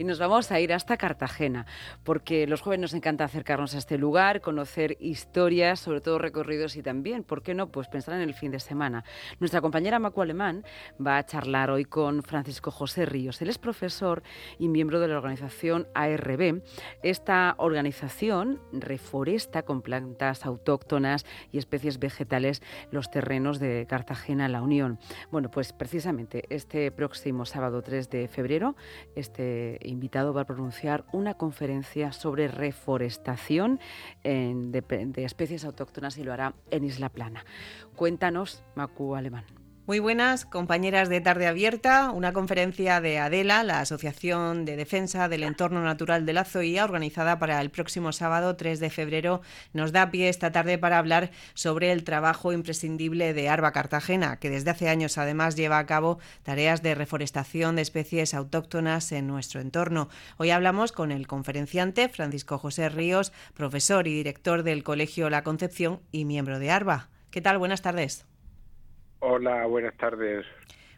Y nos vamos a ir hasta Cartagena, porque los jóvenes nos encanta acercarnos a este lugar, conocer historias, sobre todo recorridos y también, ¿por qué no? Pues pensar en el fin de semana. Nuestra compañera Macu Alemán va a charlar hoy con Francisco José Ríos. Él es profesor y miembro de la organización ARB. Esta organización reforesta con plantas autóctonas y especies vegetales los terrenos de Cartagena, La Unión. Bueno, pues precisamente este próximo sábado 3 de febrero, este invitado va a pronunciar una conferencia sobre reforestación de, especies autóctonas y lo hará en Isla Plana. Cuéntanos, Macu Alemán. Muy buenas, compañeras de Tarde Abierta, una conferencia de ADELA, la Asociación de Defensa del Entorno Natural de la Zoía, organizada para el próximo sábado 3 de febrero, nos da pie esta tarde para hablar sobre el trabajo imprescindible de Arba Cartagena, que desde hace años además lleva a cabo tareas de reforestación de especies autóctonas en nuestro entorno. Hoy hablamos con el conferenciante Francisco José Ríos, profesor y director del Colegio La Concepción y miembro de Arba. ¿Qué tal? Buenas tardes. Hola, buenas tardes.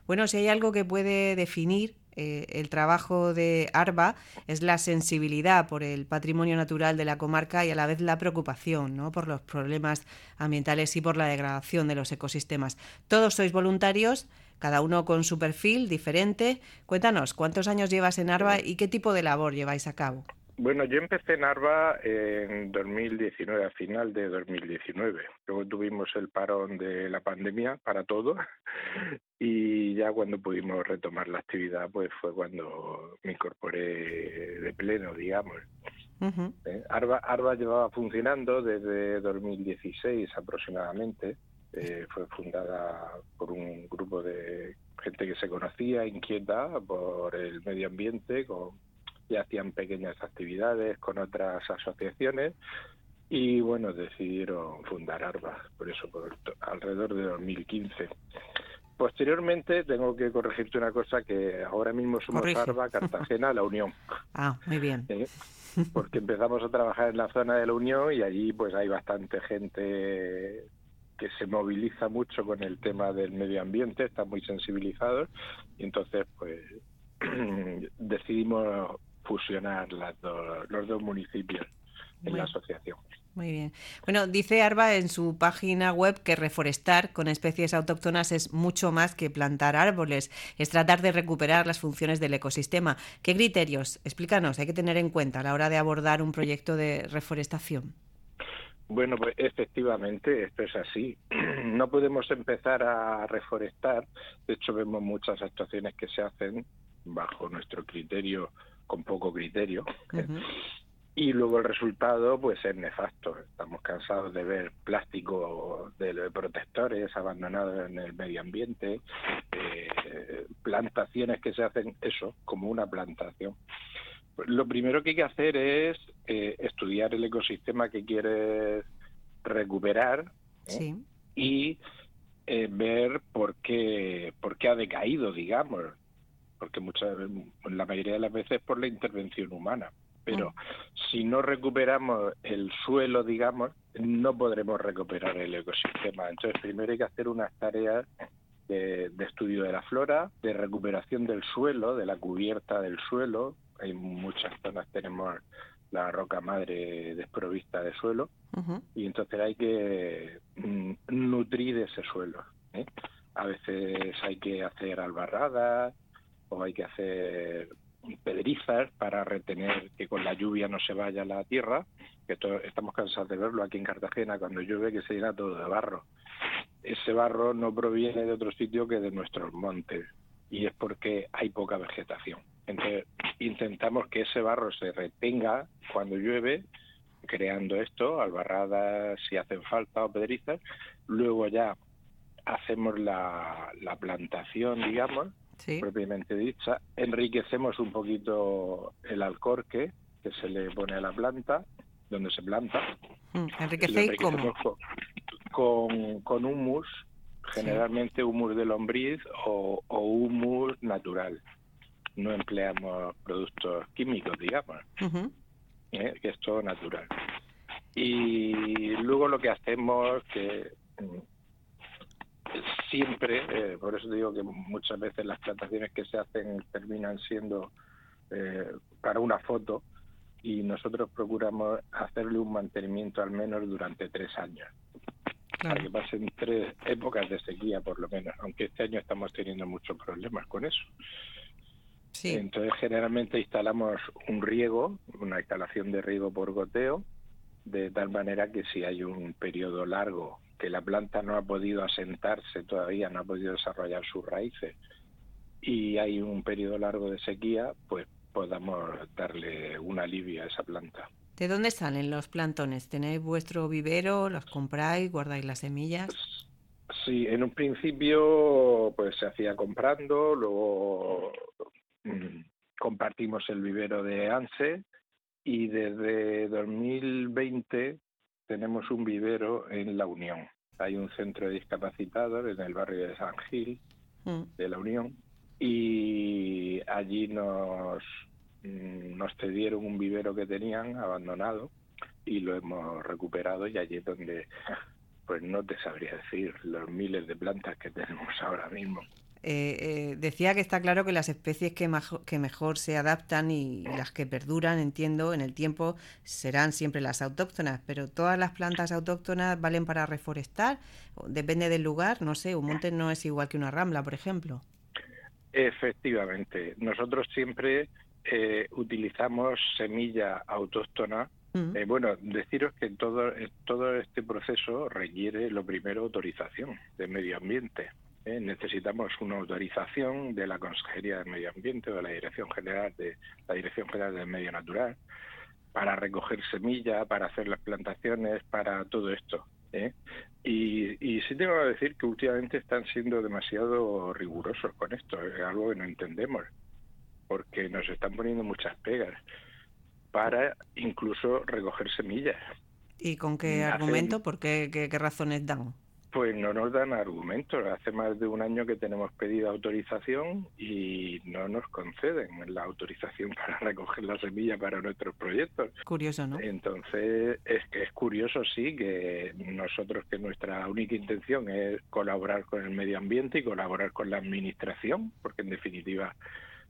Bueno, si hay algo que puede definir eh, el trabajo de ARBA es la sensibilidad por el patrimonio natural de la comarca y a la vez la preocupación ¿no? por los problemas ambientales y por la degradación de los ecosistemas. Todos sois voluntarios, cada uno con su perfil diferente. Cuéntanos, ¿cuántos años llevas en ARBA y qué tipo de labor lleváis a cabo? Bueno, yo empecé en ARBA en 2019, a final de 2019. Luego tuvimos el parón de la pandemia para todo y ya cuando pudimos retomar la actividad, pues fue cuando me incorporé de pleno, digamos. Eh, Arba, Arba llevaba funcionando desde 2016 aproximadamente. Eh, fue fundada por un grupo de gente que se conocía, inquieta por el medio ambiente, con y hacían pequeñas actividades con otras asociaciones y bueno, decidieron fundar ARBA, por eso por alrededor de 2015. Posteriormente tengo que corregirte una cosa que ahora mismo somos ARBA, Cartagena, La Unión. Ah, muy bien. ¿Eh? Porque empezamos a trabajar en la zona de La Unión y allí pues hay bastante gente que se moviliza mucho con el tema del medio ambiente, están muy sensibilizados y entonces pues decidimos fusionar las los dos municipios en la asociación. Muy bien. Bueno, dice Arba en su página web que reforestar con especies autóctonas es mucho más que plantar árboles, es tratar de recuperar las funciones del ecosistema. ¿Qué criterios, explícanos, hay que tener en cuenta a la hora de abordar un proyecto de reforestación? Bueno, pues efectivamente, esto es así. No podemos empezar a reforestar. De hecho, vemos muchas actuaciones que se hacen bajo nuestro criterio con poco criterio. Y luego el resultado pues es nefasto. Estamos cansados de ver plástico de protectores abandonados en el medio ambiente, eh, plantaciones que se hacen eso, como una plantación. Lo primero que hay que hacer es eh, estudiar el ecosistema que quieres recuperar ¿eh? y ver por qué, por qué ha decaído, digamos porque muchas la mayoría de las veces por la intervención humana. Pero mm. si no recuperamos el suelo, digamos, no podremos recuperar el ecosistema. Entonces, primero hay que hacer unas tareas de, estudio de la flora, de recuperación del suelo, de la cubierta del suelo. En muchas zonas tenemos la roca madre desprovista de suelo y entonces hay que mm, nutrir ese suelo. ¿eh? A veces hay que hacer albarradas, o hay que hacer pedrizas para retener que con la lluvia no se vaya la tierra, que estamos cansados de verlo aquí en Cartagena cuando llueve que se llena todo de barro. Ese barro no proviene de otro sitio que de nuestros montes y es porque hay poca vegetación. Entonces intentamos que ese barro se retenga cuando llueve, creando esto, albarradas si hacen falta o pedrizas, luego ya hacemos la plantación, digamos, propiamente dicha. Enriquecemos un poquito el alcorque que se le pone a la planta, donde se planta. Mm, ¿Enriquecéis cómo? Con, con humus, generalmente humus de lombriz o, humus natural. No empleamos productos químicos, digamos, ¿eh? que es todo natural. Y luego lo que hacemos, que siempre, eh, por eso digo que muchas veces las plantaciones que se hacen terminan siendo eh, para una foto y nosotros procuramos hacerle un mantenimiento al menos durante tres años. Para que pasen tres épocas de sequía por lo menos, aunque este año estamos teniendo muchos problemas con eso. Sí. Entonces generalmente instalamos un riego, una instalación de riego por goteo, de tal manera que si hay un periodo largo que la planta no ha podido asentarse todavía, no ha podido desarrollar sus raíces y hay un periodo largo de sequía, pues podamos darle un alivio a esa planta. ¿De dónde salen los plantones? ¿Tenéis vuestro vivero? ¿Los compráis? ¿Guardáis las semillas? Sí, en un principio pues se hacía comprando, luego mm, compartimos el vivero de ANSE y desde 2020 tenemos un vivero en La Unión. Hay un centro de discapacitados en el barrio de San Gil mm. de La Unión y allí nos, mm, nos cedieron un vivero que tenían abandonado y lo hemos recuperado y allí es donde pues no te sabría decir los miles de plantas que tenemos ahora mismo. Eh, eh, decía que está claro que las especies que, que mejor se adaptan y las que perduran, entiendo, en el tiempo serán siempre las autóctonas, pero todas las plantas autóctonas valen para reforestar, depende del lugar, no sé, un monte no es igual que una rambla, por ejemplo. Efectivamente, nosotros siempre eh, utilizamos semilla autóctona. Mm. Eh, bueno, deciros que todo, todo este proceso requiere, lo primero, autorización de medio ambiente. Necesitamos una autorización de la Consejería de Medio Ambiente o de la Dirección General de la Dirección General del Medio Natural para recoger semilla, para hacer las plantaciones, para todo esto. ¿eh? Y, y sí tengo que decir que últimamente están siendo demasiado rigurosos con esto, es algo que no entendemos, porque nos están poniendo muchas pegas para incluso recoger semillas. ¿Y con qué argumento? ¿Por qué, qué razones dan? Pues no nos dan argumentos. Hace más de un año que tenemos pedido autorización y no nos conceden la autorización para recoger la semilla para nuestros proyectos. Curioso, ¿no? Entonces, es que es curioso, sí, que nosotros que nuestra única intención es colaborar con el medio ambiente y colaborar con la administración, porque en definitiva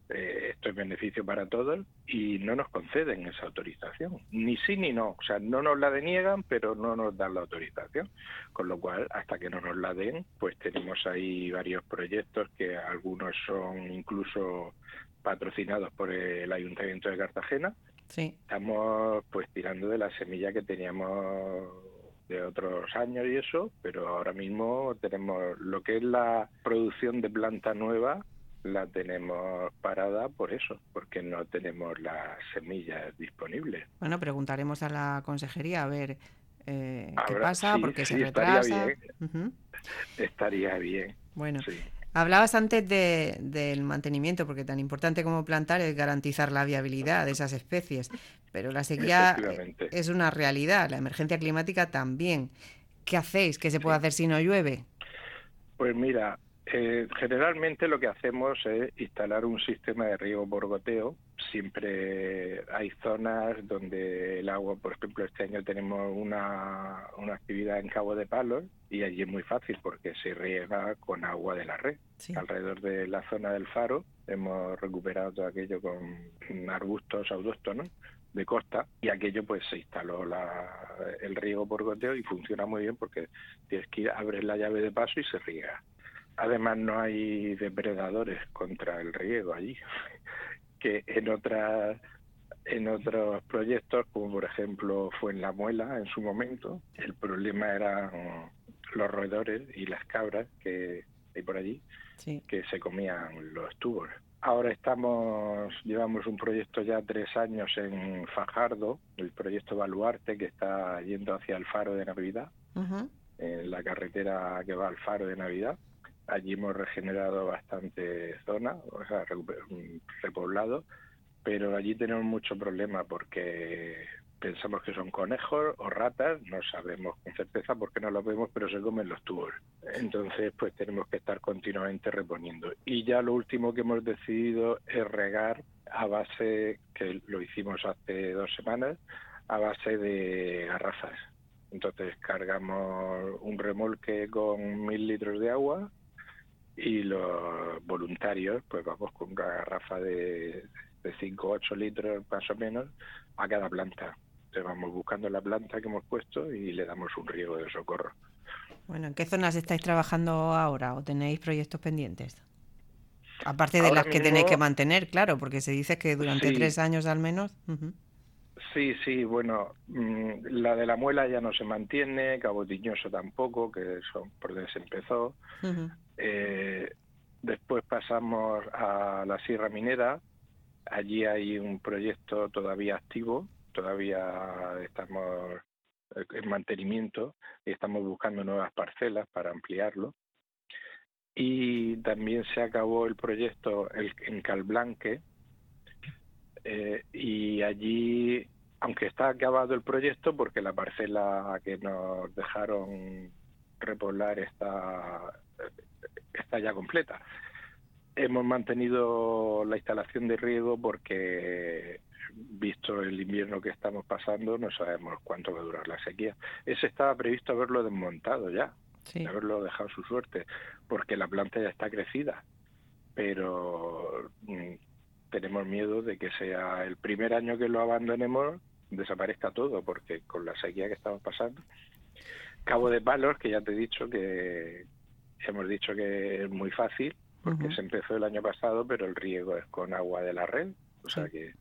eh, esto es beneficio para todos y no nos conceden esa autorización, ni sí ni no, o sea, no nos la deniegan, pero no nos dan la autorización, con lo cual, hasta que no nos la den, pues tenemos ahí varios proyectos que algunos son incluso patrocinados por el Ayuntamiento de Cartagena. Sí. Estamos pues tirando de la semilla que teníamos de otros años y eso, pero ahora mismo tenemos lo que es la producción de planta nueva, la tenemos parada por eso, porque no tenemos las semillas disponibles. Bueno, preguntaremos a la consejería a ver eh, qué pasa, porque se retrasa. Estaría bien. Estaría bien. Bueno, hablabas antes del mantenimiento, porque tan importante como plantar es garantizar la viabilidad de esas especies, pero la sequía es una realidad, la emergencia climática también. ¿Qué hacéis? ¿Qué se puede hacer si no llueve? Pues mira, eh, generalmente lo que hacemos es instalar un sistema de riego por goteo. Siempre hay zonas donde el agua, por ejemplo, este año tenemos una, una actividad en Cabo de Palos y allí es muy fácil porque se riega con agua de la red. Alrededor de la zona del faro hemos recuperado todo aquello con arbustos autóctonos de costa y aquello pues se instaló el riego por goteo y funciona muy bien porque tienes que ir, abres la llave de paso y se riega. Además no hay depredadores contra el riego allí, que en otras en otros proyectos, como por ejemplo fue en La Muela en su momento, el problema eran los roedores y las cabras que hay por allí, que se comían los tubos. Ahora estamos, llevamos un proyecto ya tres años en Fajardo, el proyecto Baluarte, que está yendo hacia el Faro de Navidad, en la carretera que va al Faro de Navidad Allí hemos regenerado bastante zona, o sea, repoblado, pero allí tenemos mucho problema porque pensamos que son conejos o ratas, no sabemos con certeza porque no los vemos, pero se comen los tubos. Entonces, pues tenemos que estar continuamente reponiendo. Y ya lo último que hemos decidido es regar a base, que lo hicimos hace dos semanas, a base de garrafas. Entonces cargamos un remolque con mil litros de agua, y los voluntarios pues vamos con una garrafa de, de 5 o 8 litros más o menos a cada planta. Entonces vamos buscando la planta que hemos puesto y le damos un riego de socorro. Bueno, ¿en qué zonas estáis trabajando ahora o tenéis proyectos pendientes? Aparte de las que tenéis que mantener, claro, porque se dice que durante tres años al menos. Sí, sí, bueno, mm, la de la muela ya no se mantiene, Cabo Tiñoso tampoco, que son por donde se empezó. Eh, después pasamos a la Sierra Minera, allí hay un proyecto todavía activo, todavía estamos en mantenimiento y estamos buscando nuevas parcelas para ampliarlo. Y también se acabó el proyecto en Calblanque, eh, y allí aunque está acabado el proyecto porque la parcela que nos dejaron repoblar está, está ya completa. Hemos mantenido la instalación de riego porque, visto el invierno que estamos pasando, no sabemos cuánto va a durar la sequía. Ese estaba previsto haberlo desmontado ya, haberlo dejado su suerte, porque la planta ya está crecida. Pero mm, tenemos miedo de que sea el primer año que lo abandonemos desaparezca todo, porque con la sequía que estamos pasando. Cabo de Palos, que ya te he dicho que hemos dicho que es muy fácil, porque se empezó el año pasado, pero el riego es con agua de la red, o sea que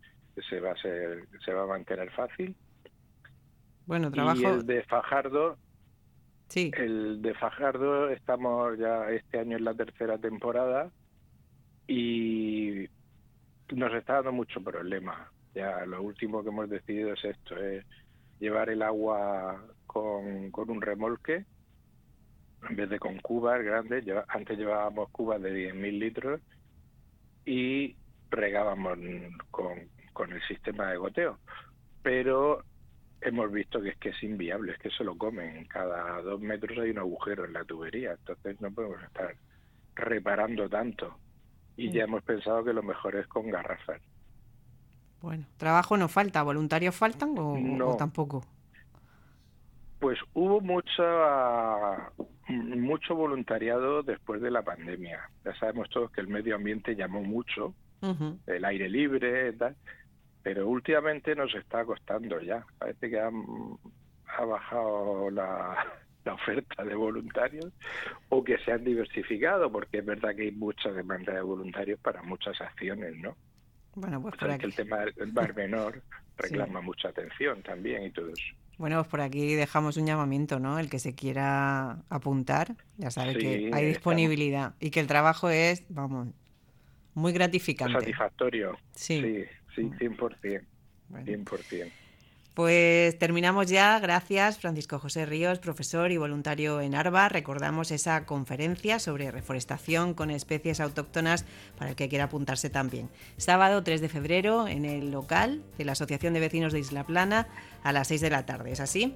se va a ser, se va a mantener fácil. Bueno, trabajo. Y el de Fajardo, sí. El de Fajardo estamos ya este año en la tercera temporada y nos está dando mucho problema ya lo último que hemos decidido es esto, es llevar el agua con, con un remolque en vez de con cubas grandes. antes llevábamos cubas de 10.000 litros y regábamos con, con el sistema de goteo. Pero hemos visto que es que es inviable, es que se lo comen. Cada dos metros hay un agujero en la tubería, entonces no podemos estar reparando tanto. Y ya mm. hemos pensado que lo mejor es con garrafas. Bueno, trabajo no falta, voluntarios faltan o, tampoco. Pues hubo mucha, mucho voluntariado después de la pandemia. Ya sabemos todos que el medio ambiente llamó mucho, el aire libre, tal, pero últimamente nos está costando ya. Parece que ha bajado la, la oferta de voluntarios o que se han diversificado, porque es verdad que hay mucha demanda de voluntarios para muchas acciones, ¿no? Bueno, pues que el tema del bar menor reclama mucha atención también y todo eso. Bueno, pues por aquí dejamos un llamamiento, ¿no? El que se quiera apuntar, ya sabe que hay disponibilidad y que el trabajo es, vamos, muy gratificante. Satisfactorio. Sí, sí, 100%. 100%. Pues terminamos ya. Gracias, Francisco José Ríos, profesor y voluntario en ARBA. Recordamos esa conferencia sobre reforestación con especies autóctonas para el que quiera apuntarse también. Sábado 3 de febrero en el local de la Asociación de Vecinos de Isla Plana a las 6 de la tarde. ¿Es así?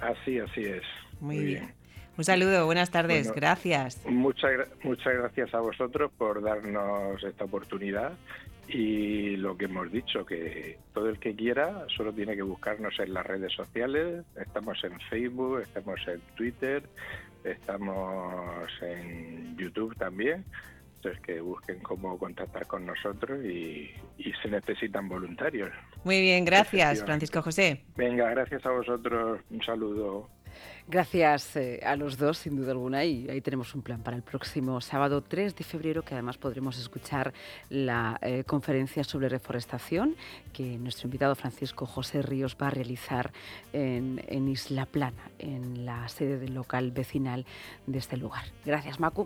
Así, así es. Muy, bien. Un saludo, buenas tardes, gracias. Muchas, muchas gracias a vosotros por darnos esta oportunidad y lo que hemos dicho, que todo el que quiera solo tiene que buscarnos en las redes sociales. Estamos en Facebook, estamos en Twitter, estamos en YouTube también. Entonces que busquen cómo contactar con nosotros y, y se necesitan voluntarios. Muy bien, gracias Francisco José. Venga, gracias a vosotros. Un saludo. Gracias eh, a los dos, sin duda alguna, y ahí tenemos un plan para el próximo sábado 3 de febrero, que además podremos escuchar la eh, conferencia sobre reforestación que nuestro invitado Francisco José Ríos va a realizar en, en Isla Plana, en la sede del local vecinal de este lugar. Gracias, Macu.